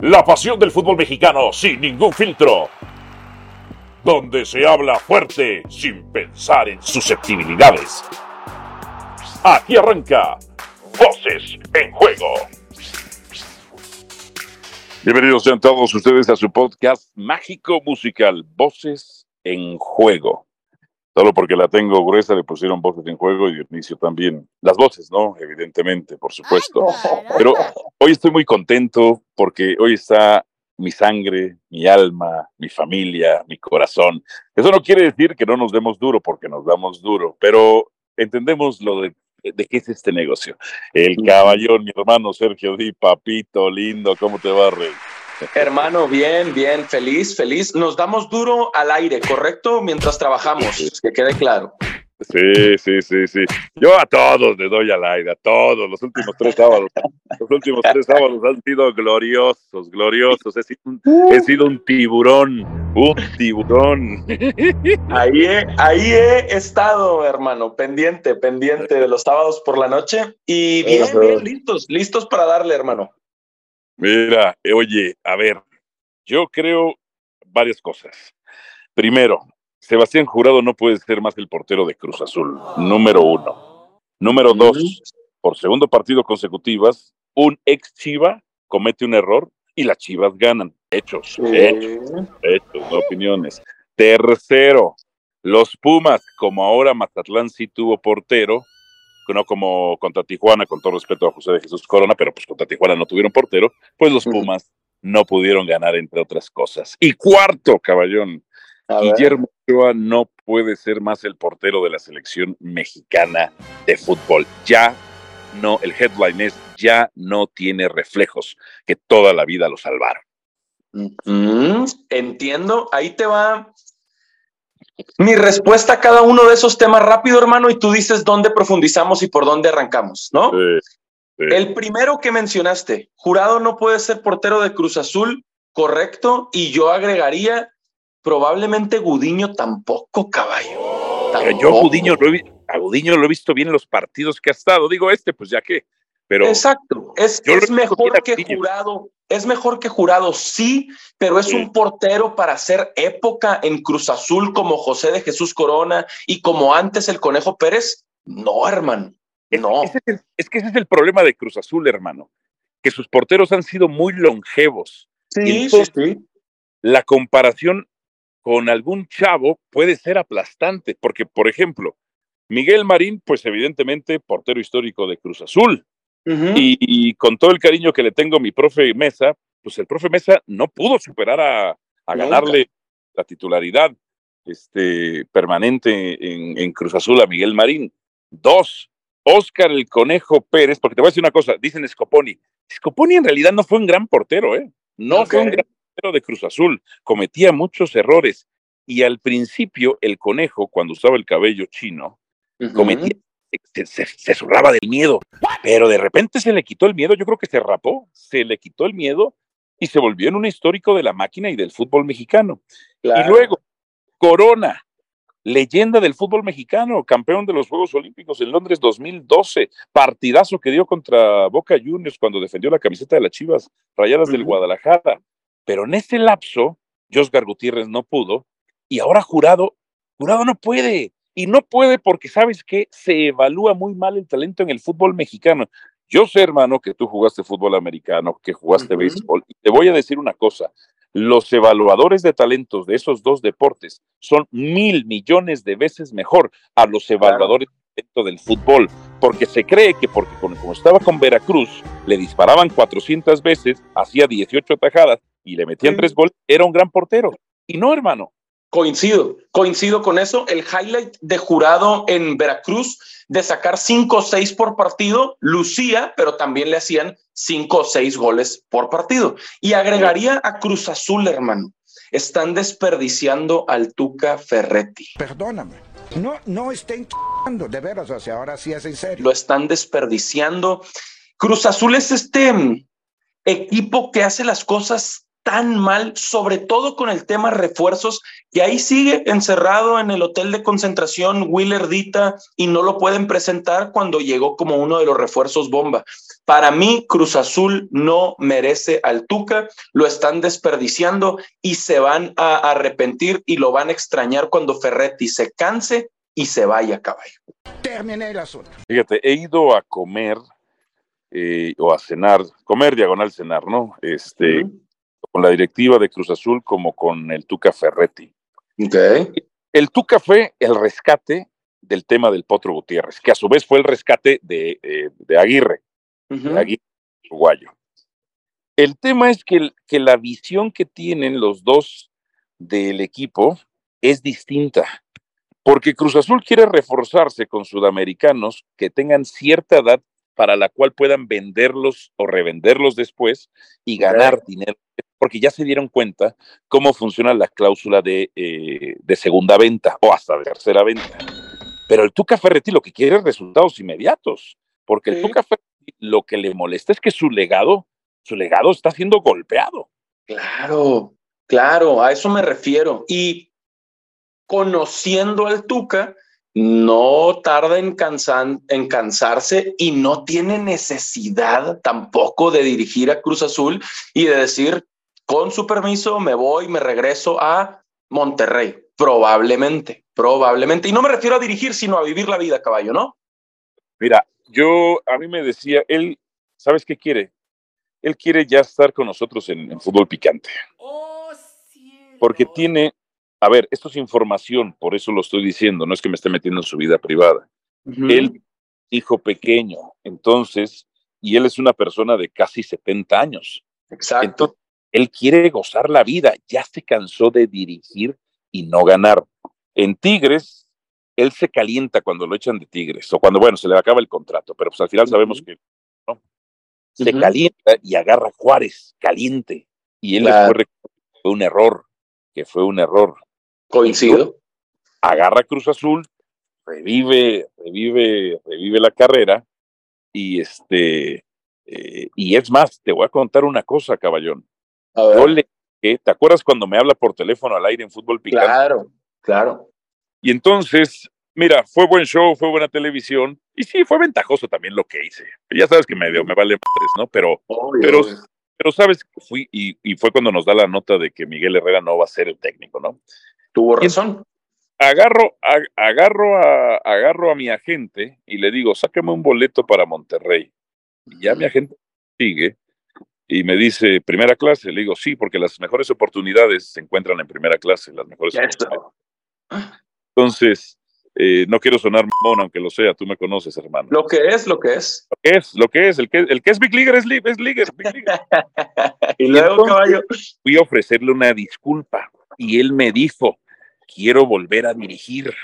La pasión del fútbol mexicano sin ningún filtro. Donde se habla fuerte sin pensar en susceptibilidades. Aquí arranca Voces en Juego. Bienvenidos sean todos ustedes a su podcast mágico musical Voces en Juego. Solo porque la tengo gruesa le pusieron voces en juego y Dionisio también. Las voces, ¿no? Evidentemente, por supuesto. Pero hoy estoy muy contento porque hoy está mi sangre, mi alma, mi familia, mi corazón. Eso no quiere decir que no nos demos duro, porque nos damos duro, pero entendemos lo de, de qué es este negocio. El caballón, mi hermano Sergio Di, papito lindo, ¿cómo te va, Rey? Hermano, bien, bien, feliz, feliz. Nos damos duro al aire, ¿correcto? Mientras trabajamos, que quede claro. Sí, sí, sí, sí. Yo a todos le doy al aire, a todos. Los últimos tres sábados, los últimos tres sábados han sido gloriosos, gloriosos. He sido un, he sido un tiburón, un tiburón. Ahí he, ahí he estado, hermano, pendiente, pendiente de los sábados por la noche. Y bien, bien, listos, listos para darle, hermano. Mira, eh, oye, a ver, yo creo varias cosas. Primero, Sebastián Jurado no puede ser más el portero de Cruz Azul, número uno. Número dos, por segundo partido consecutivas, un ex Chiva comete un error y las Chivas ganan. Hechos, hechos, hechos, no opiniones. Tercero, los Pumas, como ahora Mazatlán sí tuvo portero, no como contra Tijuana, con todo respeto a José de Jesús Corona, pero pues contra Tijuana no tuvieron portero, pues los Pumas no pudieron ganar, entre otras cosas. Y cuarto, caballón, Guillermo Ochoa no puede ser más el portero de la selección mexicana de fútbol. Ya no, el headline es, ya no tiene reflejos que toda la vida lo salvaron. Entiendo, ahí te va mi respuesta a cada uno de esos temas rápido, hermano, y tú dices dónde profundizamos y por dónde arrancamos, ¿no? Sí, sí. El primero que mencionaste, jurado no puede ser portero de Cruz Azul, correcto, y yo agregaría probablemente Gudiño tampoco, caballo. Pero yo Gudiño lo he, a Gudiño lo he visto bien en los partidos que ha estado. Digo este, pues ya que. Pero Exacto, es, es mejor que jurado, es mejor que jurado, sí, pero es Sí. un portero para hacer época en Cruz Azul como José de Jesús Corona y como antes el Conejo Pérez. No, hermano, Es, no. ese es, el- es que ese es el problema de Cruz Azul, hermano. Que sus porteros han sido muy longevos. Y Sí, sí, entonces- sí. La comparación con algún chavo puede ser aplastante, porque, por ejemplo, Miguel Marín, pues evidentemente portero histórico de Cruz Azul. Y, y con todo el cariño que le tengo a mi profe Mesa, pues el profe Mesa no pudo superar a, a ganarle la titularidad este, permanente en, en Cruz Azul a Miguel Marín. Dos, Oscar el Conejo Pérez, porque te voy a decir una cosa, dicen Scoponi. Scoponi en realidad no fue un gran portero, ¿eh? No fue un gran portero de Cruz Azul, cometía muchos errores. Y al principio, el Conejo, cuando usaba el cabello chino, cometía, se, se, se zurraba del miedo, pero de repente se le quitó el miedo, yo creo que se rapó, se le quitó el miedo y se volvió en un histórico de la máquina y del fútbol mexicano. Claro. Y luego, Corona, leyenda del fútbol mexicano, campeón de los Juegos Olímpicos en Londres 2012, partidazo que dio contra Boca Juniors cuando defendió la camiseta de las Chivas Rayadas del. Guadalajara. Pero en ese lapso, Josgar Gutiérrez no pudo y ahora Jurado, Jurado no puede. Y no puede porque, ¿sabes que Se evalúa muy mal el talento en el fútbol mexicano. Yo sé, hermano, que tú jugaste fútbol americano, que jugaste Ujú. béisbol. Y te voy a decir una cosa. Los evaluadores de talentos de esos dos deportes son mil millones de veces mejor a los evaluadores de talento del fútbol, porque se cree que porque como estaba con Veracruz, le disparaban 400 veces, hacía 18 atajadas y le metían tres goles, era un gran portero. Y no, hermano. Coincido, coincido con eso. El highlight de jurado en Veracruz de sacar cinco o seis por partido, lucía, pero también le hacían cinco o seis goles por partido. Y agregaría a Cruz Azul, hermano. Están desperdiciando al Tuca Ferretti. Perdóname. No, no estén de veras, o sea, ahora sí es en serio. Lo están desperdiciando. Cruz Azul es este mm, equipo que hace las cosas tan mal, sobre todo con el tema refuerzos, que ahí sigue encerrado en el hotel de concentración Willer Dita y no lo pueden presentar cuando llegó como uno de los refuerzos bomba. Para mí, Cruz Azul no merece al Tuca, lo están desperdiciando y se van a arrepentir y lo van a extrañar cuando Ferretti se canse y se vaya a caballo. Terminé el asunto. Fíjate, he ido a comer eh, o a cenar, comer diagonal cenar, ¿no? Este, con la directiva de Cruz Azul como con el Tuca Ferretti. Okay. El Tuca fue el rescate del tema del Potro Gutiérrez, que a su vez fue el rescate de, eh, de Aguirre, de Aguirre uruguayo. El tema es que, que la visión que tienen los dos del equipo es distinta, porque Cruz Azul quiere reforzarse con sudamericanos que tengan cierta edad para la cual puedan venderlos o revenderlos después y ganar dinero, porque ya se dieron cuenta cómo funciona la cláusula de, eh, de segunda venta o hasta de tercera venta. Pero el Tuca Ferretti lo que quiere es resultados inmediatos, porque el. Tuca Ferretti lo que le molesta es que su legado, su legado está siendo golpeado. Claro, claro, a eso me refiero. Y conociendo al Tuca, no tarda en, cansan- en cansarse y no tiene necesidad tampoco de dirigir a Cruz Azul y de decir, con su permiso, me voy, me regreso a Monterrey. Probablemente, probablemente. Y no me refiero a dirigir, sino a vivir la vida, caballo, ¿no? Mira, yo, a mí me decía, él, ¿sabes qué quiere? Él quiere ya estar con nosotros en, en fútbol picante, porque tiene, a ver, esto es información, por eso lo estoy diciendo, no es que me esté metiendo en su vida privada. Él, hijo pequeño, entonces, y él es una persona de casi 70 años. Exacto. Entonces, él quiere gozar la vida, ya se cansó de dirigir y no ganar. En Tigres, él se calienta cuando lo echan de Tigres, o cuando, bueno, se le acaba el contrato, pero pues al final sabemos que no. Se calienta y agarra a Juárez, caliente. Y él Claro. después fue un error, que fue un error. Coincido. Agarra Cruz Azul, revive, revive, revive la carrera, y este, eh, y es más, te voy a contar una cosa, caballón. A ver. Yo le dije, ¿te acuerdas cuando me habla por teléfono al aire en fútbol picante? Claro, claro. Y entonces, mira, fue buen show, fue buena televisión, y sí, fue ventajoso también lo que hice. Ya sabes que me, me vale madres, ¿no? Pero, Obvio, pero, obvio. pero sabes, fui, y, y fue cuando nos da la nota de que Miguel Herrera no va a ser el técnico, ¿no? tuvo razón. Agarro, a- agarro, a, agarro a mi agente y le digo, sácame un boleto para Monterrey. Y ya mi agente sigue y me dice, primera clase. Le digo, sí, porque las mejores oportunidades se encuentran en primera clase, las mejores. Entonces, eh, no quiero sonar mamón, aunque lo sea, tú me conoces, hermano. Lo que es, lo que es. Lo que es, lo que es, el que, el que es Big Leaguer es, li- es Big Leaguer. y luego, entonces- caballo. Fui a ofrecerle una disculpa y él me dijo, quiero volver a dirigir.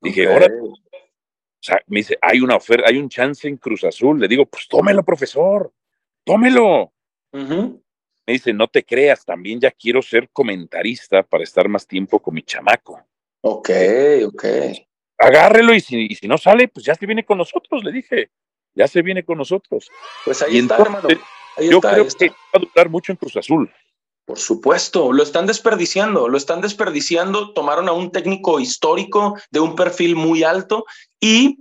Dije, ahora, o sea, me dice, hay una oferta, hay un chance en Cruz Azul. Le digo, pues tómelo, profesor, tómelo. Me dice, no te creas, también ya quiero ser comentarista para estar más tiempo con mi chamaco. Ok, ok. Agárrelo y si, y si no sale, pues ya se viene con nosotros, le dije. Ya se viene con nosotros. Pues ahí Y está, entonces, hermano. Ahí Yo está, creo está. que va a durar mucho en Cruz Azul. Por supuesto, lo están desperdiciando, lo están desperdiciando. Tomaron a un técnico histórico de un perfil muy alto y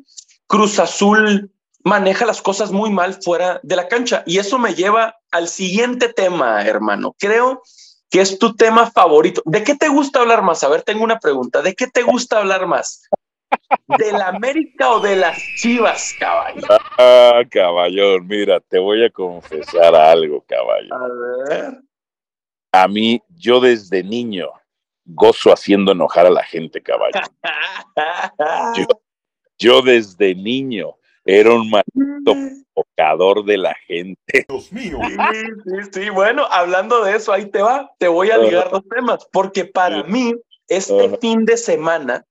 Cruz Azul maneja las cosas muy mal fuera de la cancha. Y eso me lleva al siguiente tema, hermano. Creo que es tu tema favorito. ¿De qué te gusta hablar más? A ver, tengo una pregunta. ¿De qué te gusta hablar más? ¿De la América o de las Chivas, caballo? Ah, caballón, mira, te voy a confesar algo, caballo. A ver. A mí, yo desde niño gozo haciendo enojar a la gente, caballo. Yo, yo desde niño era un maldito provocador de la gente. Dios mío. Sí, sí, sí. Bueno, hablando de eso, ahí te va. Te voy a ligar dos temas, porque para mí, este fin de semana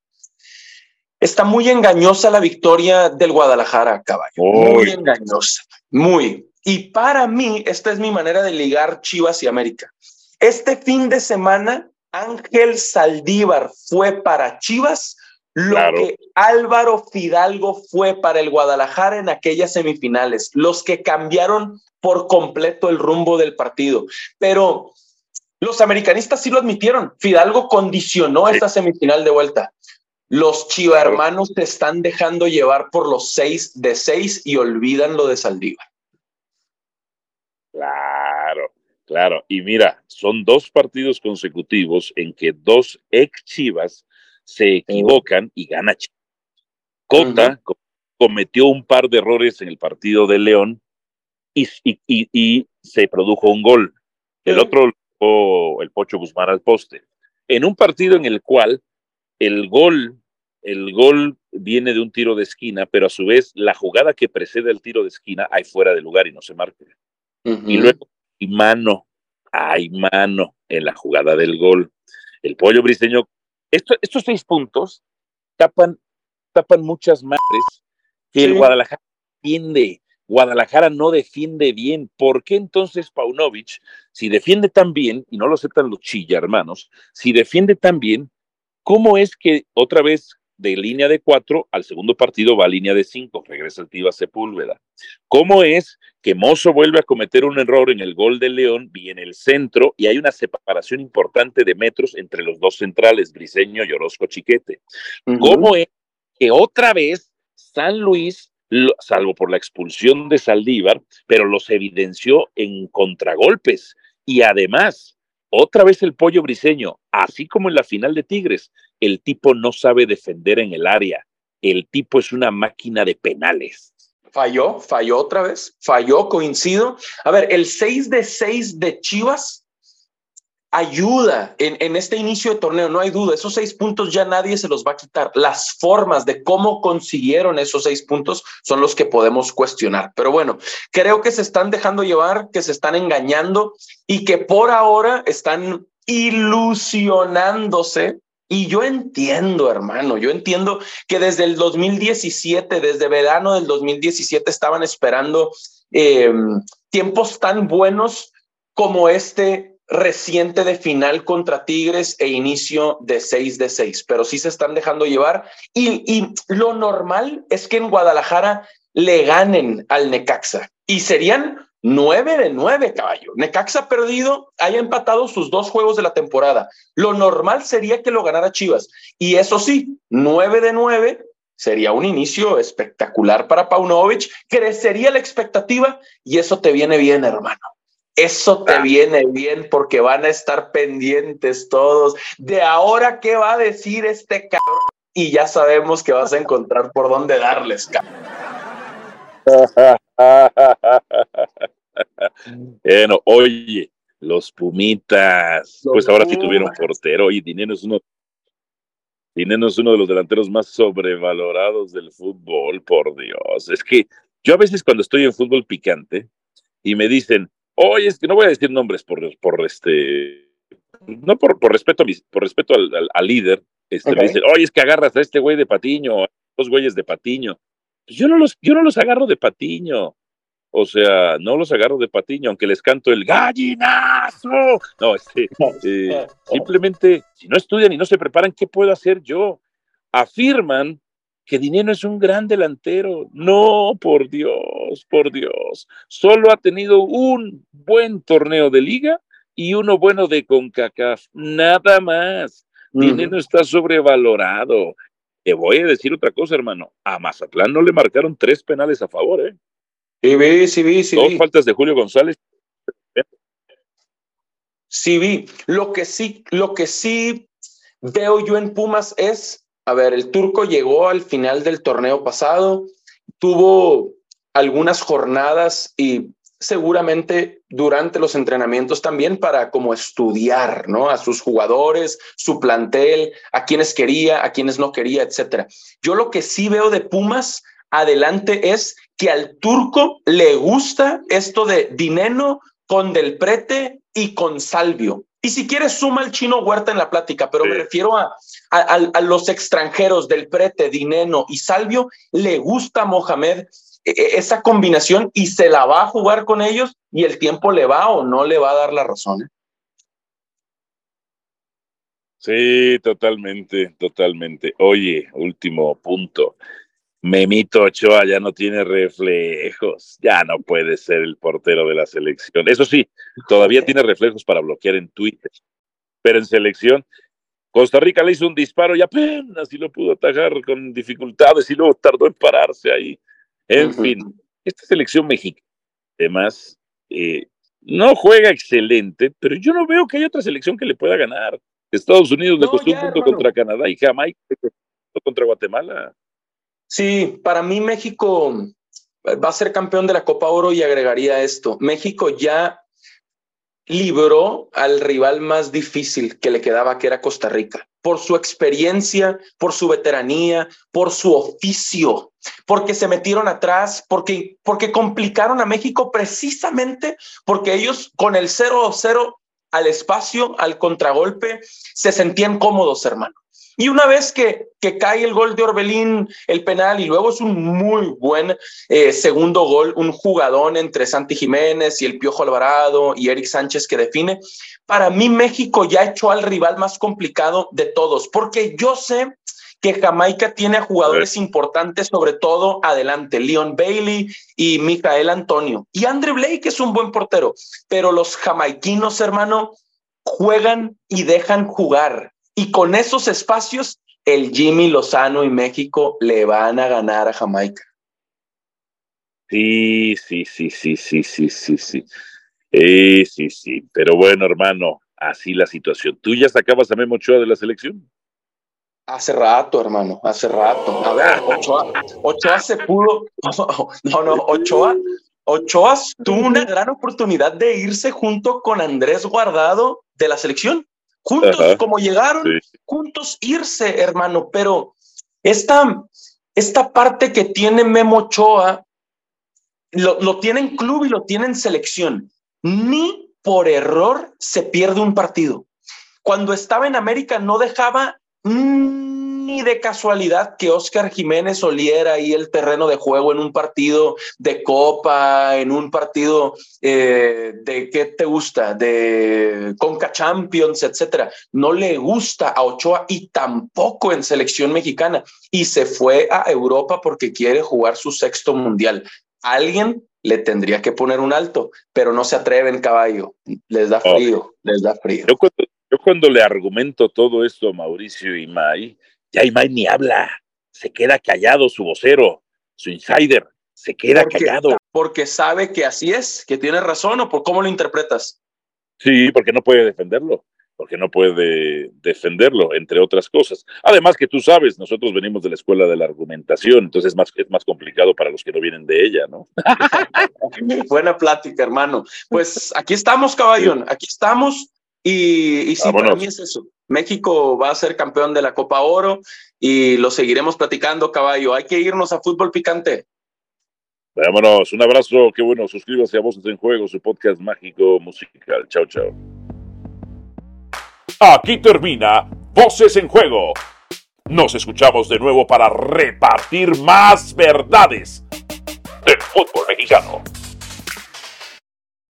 está muy engañosa la victoria del Guadalajara, caballo. Muy Uy. engañosa. Muy. Y para mí, esta es mi manera de ligar Chivas y América. Este fin de semana, Ángel Saldívar fue para Chivas lo Claro. que Álvaro Fidalgo fue para el Guadalajara en aquellas semifinales, los que cambiaron por completo el rumbo del partido. Pero los americanistas sí lo admitieron. Fidalgo condicionó Sí. esta semifinal de vuelta. Los Chiva hermanos se están dejando llevar por los seis de seis y olvidan lo de Saldívar. Claro, claro. Y mira, son dos partidos consecutivos en que dos ex Chivas se equivocan y gana Chivas. Cota cometió un par de errores en el partido de León y, y, se produjo un gol. El otro, el Pocho Guzmán al poste. En un partido en el cual el gol, el gol viene de un tiro de esquina, pero a su vez la jugada que precede el tiro de esquina hay fuera de lugar y no se marca. Y luego hay mano, hay mano en la jugada del gol. El pollo briseño, estos seis puntos tapan, tapan muchas madres que el Guadalajara defiende. Guadalajara no defiende bien. ¿Por qué entonces Paunovic, si defiende tan bien, y no lo aceptan los chilla, hermanos, si defiende tan bien, ¿cómo es que otra vez de línea de cuatro al segundo partido va a línea de cinco, regresa el Tiva Sepúlveda. ¿Cómo es que Mozo vuelve a cometer un error en el gol de León y en el centro y hay una separación importante de metros entre los dos centrales, Briseño y Orozco Chiquete? ¿Cómo es que otra vez San Luis, salvo por la expulsión de Saldívar, pero los evidenció en contragolpes y además otra vez el pollo briseño, así como en la final de Tigres, el tipo no sabe defender en el área, el tipo es una máquina de penales. Falló, falló otra vez, falló, coincido. A ver, el 6 de 6 de Chivas ayuda en, en, este inicio de torneo, no hay duda, esos seis puntos ya nadie se los va a quitar. Las formas de cómo consiguieron esos seis puntos son los que podemos cuestionar. Pero bueno, creo que se están dejando llevar, que se están engañando y que por ahora están ilusionándose. Y yo entiendo, hermano, yo entiendo que desde el 2017, desde verano del 2017, estaban esperando eh, tiempos tan buenos como este reciente de final contra Tigres e inicio de 6 de 6, pero sí se están dejando llevar. Y, lo normal es que en Guadalajara le ganen al Necaxa y serían 9 de 9, caballo. Necaxa perdido, haya empatado sus dos juegos de la temporada. Lo normal sería que lo ganara Chivas. Y eso sí, 9 de 9 sería un inicio espectacular para Paunovic. Crecería la expectativa y eso te viene bien, hermano. Eso te ah. viene bien porque van a estar pendientes todos de ahora qué va a decir este cabrón y ya sabemos que vas a encontrar por dónde darles, cabrón. bueno, oye, los Pumitas, pues ahora sí tuvieron portero y Dinero es uno Dinero es uno de los delanteros más sobrevalorados del fútbol, por Dios. Es que yo a veces cuando estoy en fútbol picante y me dicen, Oye, es que no voy a decir nombres por, por este, no por, por respeto, a por respeto al, al, líder. Este, Me dicen, oye, es que agarras a este güey de Patiño, a dos güeyes de Patiño. Pues yo no los, yo no los agarro de Patiño. O sea, no los agarro de Patiño, aunque les canto el gallinazo. No, este, eh, simplemente, si no estudian y no se preparan, ¿qué puedo hacer yo? Afirman que Dinero es un gran delantero. No, por Dios, por Dios. Solo ha tenido un buen torneo de liga y uno bueno de CONCACAF. Nada más. Dinero está sobrevalorado. Te voy a decir otra cosa, hermano. A Mazatlán no le marcaron tres penales a favor, ¿eh? Sí, vi, sí, vi, sí. Dos faltas de Julio González. Sí, vi. Lo que sí, lo que sí veo yo en Pumas es a ver, el turco llegó al final del torneo pasado, tuvo algunas jornadas y seguramente durante los entrenamientos también para como estudiar, ¿no? A sus jugadores, su plantel, a quienes quería, a quienes no quería, etcétera. Yo lo que sí veo de Pumas adelante es que al turco le gusta esto de Dineno con Del Prete y con Salvio. Y si quieres, suma el chino Huerta en la plática, pero me refiero a, a, los extranjeros del Prete, Dineno y Salvio. Le gusta a Mohamed e, e, esa combinación y se la va a jugar con ellos y el tiempo le va o no le va a dar la razón. ¿eh? Sí, totalmente, totalmente. Oye, último punto. Memito Ochoa ya no tiene reflejos, ya no puede ser el portero de la selección. Eso sí, todavía tiene reflejos para bloquear en Twitter, pero en selección, Costa Rica le hizo un disparo y apenas y lo pudo atajar con dificultades y luego tardó en pararse ahí. En fin, esta selección mexicana, además, eh, no juega excelente, pero yo no veo que haya otra selección que le pueda ganar. Estados Unidos le costó un punto contra Canadá y Jamaica contra Guatemala. Sí, para mí México va a ser campeón de la Copa Oro y agregaría esto. México ya libró al rival más difícil que le quedaba, que era Costa Rica, por su experiencia, por su veteranía, por su oficio, porque se metieron atrás, porque, porque complicaron a México precisamente porque ellos con el 0-0 al espacio, al contragolpe, se sentían cómodos, hermano. Y una vez que, que cae el gol de Orbelín, el penal, y luego es un muy buen eh, segundo gol, un jugadón entre Santi Jiménez y el Piojo Alvarado y Eric Sánchez que define, para mí México ya echó al rival más complicado de todos, porque yo sé que Jamaica tiene jugadores importantes, sobre todo adelante, Leon Bailey y Michael Antonio. Y Andre Blake es un buen portero, pero los jamaiquinos, hermano, juegan y dejan jugar. Y con esos espacios, el Jimmy Lozano y México le van a ganar a Jamaica. Sí, sí, sí, sí, sí, sí, sí, sí. Eh, sí, sí. Pero bueno, hermano, así la situación. ¿Tú ya sacabas a Memo Ochoa de la selección? Hace rato, hermano, hace rato. A ver, Ochoa, Ochoa se pudo. No, no, Ochoa, Ochoa tuvo una gran oportunidad de irse junto con Andrés Guardado de la selección juntos como llegaron, juntos irse, hermano, pero esta, esta parte que tiene Memo Ochoa, lo, lo tiene en club y lo tiene en selección. Ni por error se pierde un partido. Cuando estaba en América no dejaba ni de casualidad que Oscar Jiménez oliera ahí el terreno de juego en un partido de Copa, en un partido eh, de qué te gusta, de Conca Champions, etcétera. No le gusta a Ochoa y tampoco en selección mexicana. Y se fue a Europa porque quiere jugar su sexto mundial. Alguien le tendría que poner un alto, pero no se atreven, caballo. Les da frío, les da frío. Yo cuando, yo cuando le argumento todo esto a Mauricio y Imai ni habla, se queda callado su vocero, su insider, se queda callado. Porque sabe que así es, que tiene razón o por cómo lo interpretas. Sí, porque no puede defenderlo, porque no puede defenderlo, entre otras cosas. Además que tú sabes, nosotros venimos de la escuela de la argumentación, entonces es más, es más complicado para los que no vienen de ella, ¿no? Buena plática, hermano. Pues aquí estamos, caballón, aquí estamos y, y sí, para mí es eso. México va a ser campeón de la Copa Oro y lo seguiremos platicando, caballo. Hay que irnos a fútbol picante. Vámonos, un abrazo, qué bueno, suscríbase a Voces en Juego, su podcast mágico musical. Chao, chao. Aquí termina Voces en Juego. Nos escuchamos de nuevo para repartir más verdades del fútbol mexicano.